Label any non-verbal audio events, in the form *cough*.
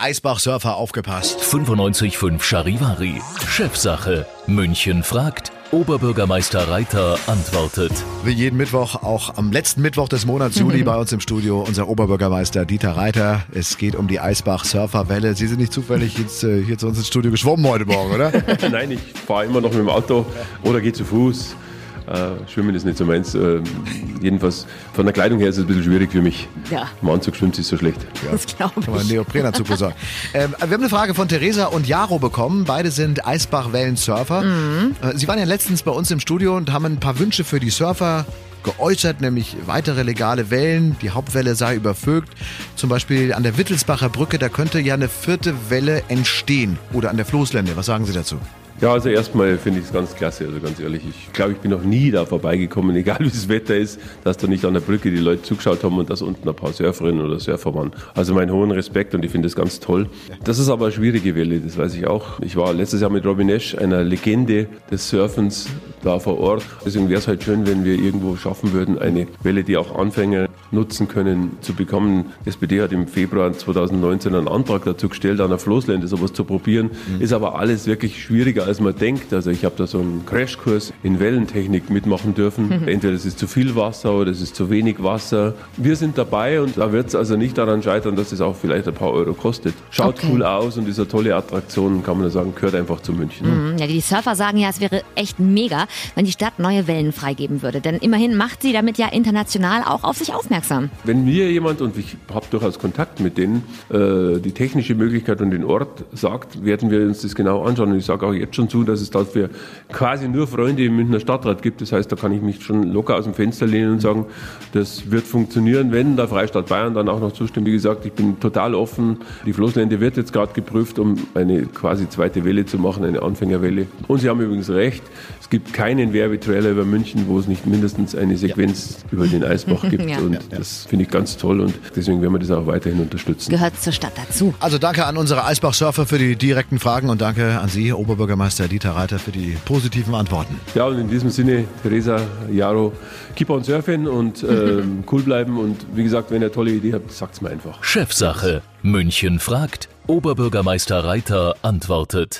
Eisbach-Surfer aufgepasst. 95.5 Charivari. Chefsache. München fragt. Oberbürgermeister Reiter antwortet. Wie jeden Mittwoch, auch am letzten Mittwoch des Monats Juli *laughs* bei uns im Studio, unser Oberbürgermeister Dieter Reiter. Es geht um die Eisbach-Surferwelle. Sie sind nicht zufällig jetzt, äh, hier zu uns ins Studio geschwommen heute Morgen, oder? *laughs* Nein, ich fahre immer noch mit dem Auto oder gehe zu Fuß. Äh, Schwimmen ist nicht so meins. Äh, jedenfalls von der Kleidung her ist es ein bisschen schwierig für mich. Ja. Im Anzug schwimmt es so schlecht. Das glaube Kann man ich. Neoprenanzug besorgen. *laughs* Ähm, wir haben eine Frage von Theresa und Jaro bekommen. Beide sind Eisbach-Wellensurfer. Äh, Sie waren ja letztens bei uns im Studio und haben ein paar Wünsche für die Surfer geäußert, nämlich weitere legale Wellen. Die Hauptwelle sei übervögt. Zum Beispiel an der Wittelsbacher Brücke, da könnte ja eine vierte Welle entstehen. Oder an der Floßlände. Was sagen Sie dazu? Ja, also erstmal finde ich es ganz klasse, also ganz ehrlich. Ich glaube, ich bin noch nie da vorbeigekommen, *laughs* egal wie das Wetter ist, dass da nicht an der Brücke die Leute zugeschaut haben und dass unten ein paar Surferinnen oder Surfer waren. Also meinen hohen Respekt und ich finde das ganz toll. Das ist aber eine schwierige Welle, das weiß ich auch. Ich war letztes Jahr mit Robin Nash, einer Legende des Surfens, da vor Ort. Deswegen wäre es halt schön, wenn wir irgendwo schaffen würden, eine Welle, die auch Anfänger nutzen können, zu bekommen. Die SPD hat im Februar 2019 einen Antrag dazu gestellt, an der Floßlände sowas zu probieren. Ist aber alles wirklich schwieriger, als man denkt. Also ich habe da so einen Crashkurs in Wellentechnik mitmachen dürfen. Entweder es ist zu viel Wasser oder es ist zu wenig Wasser. Wir sind dabei und da wird es also nicht daran scheitern, dass es auch vielleicht ein paar Euro kostet. Schaut Okay. cool aus und ist eine tolle Attraktion, kann man nur sagen, gehört einfach zu München. Ja, die Surfer sagen ja, es wäre echt mega, wenn die Stadt neue Wellen freigeben würde. Denn immerhin macht sie damit ja international auch auf sich aufmerksam. Wenn mir jemand, und ich habe durchaus Kontakt mit denen, äh, die technische Möglichkeit und den Ort sagt, werden wir uns das genau anschauen. Und ich sage auch jetzt schon zu, dass es dafür quasi nur Freunde im Münchner Stadtrat gibt. Das heißt, da kann ich mich schon locker aus dem Fenster lehnen und sagen, das wird funktionieren, wenn der Freistaat Bayern dann auch noch zustimmt. Wie gesagt, ich bin total offen. Die Floßlände wird jetzt gerade geprüft, um eine quasi zweite Welle zu machen, eine Anfängerwelle. Und Sie haben übrigens recht, es gibt keinen Werbetrailer über München, wo es nicht mindestens eine Sequenz über den Eisbach gibt. *laughs* Ja. Und das finde ich ganz toll und deswegen werden wir das auch weiterhin unterstützen. Gehört zur Stadt dazu. Also danke an unsere Eisbach-Surfer für die direkten Fragen und danke an Sie, Oberbürgermeister Dieter Reiter, für die positiven Antworten. Ja, und in diesem Sinne, Theresa, Jaro, keep on surfing und *laughs* ähm, cool bleiben. Und wie gesagt, wenn ihr eine tolle Idee habt, sagt's mir einfach. Chefsache. München fragt. Oberbürgermeister Reiter antwortet.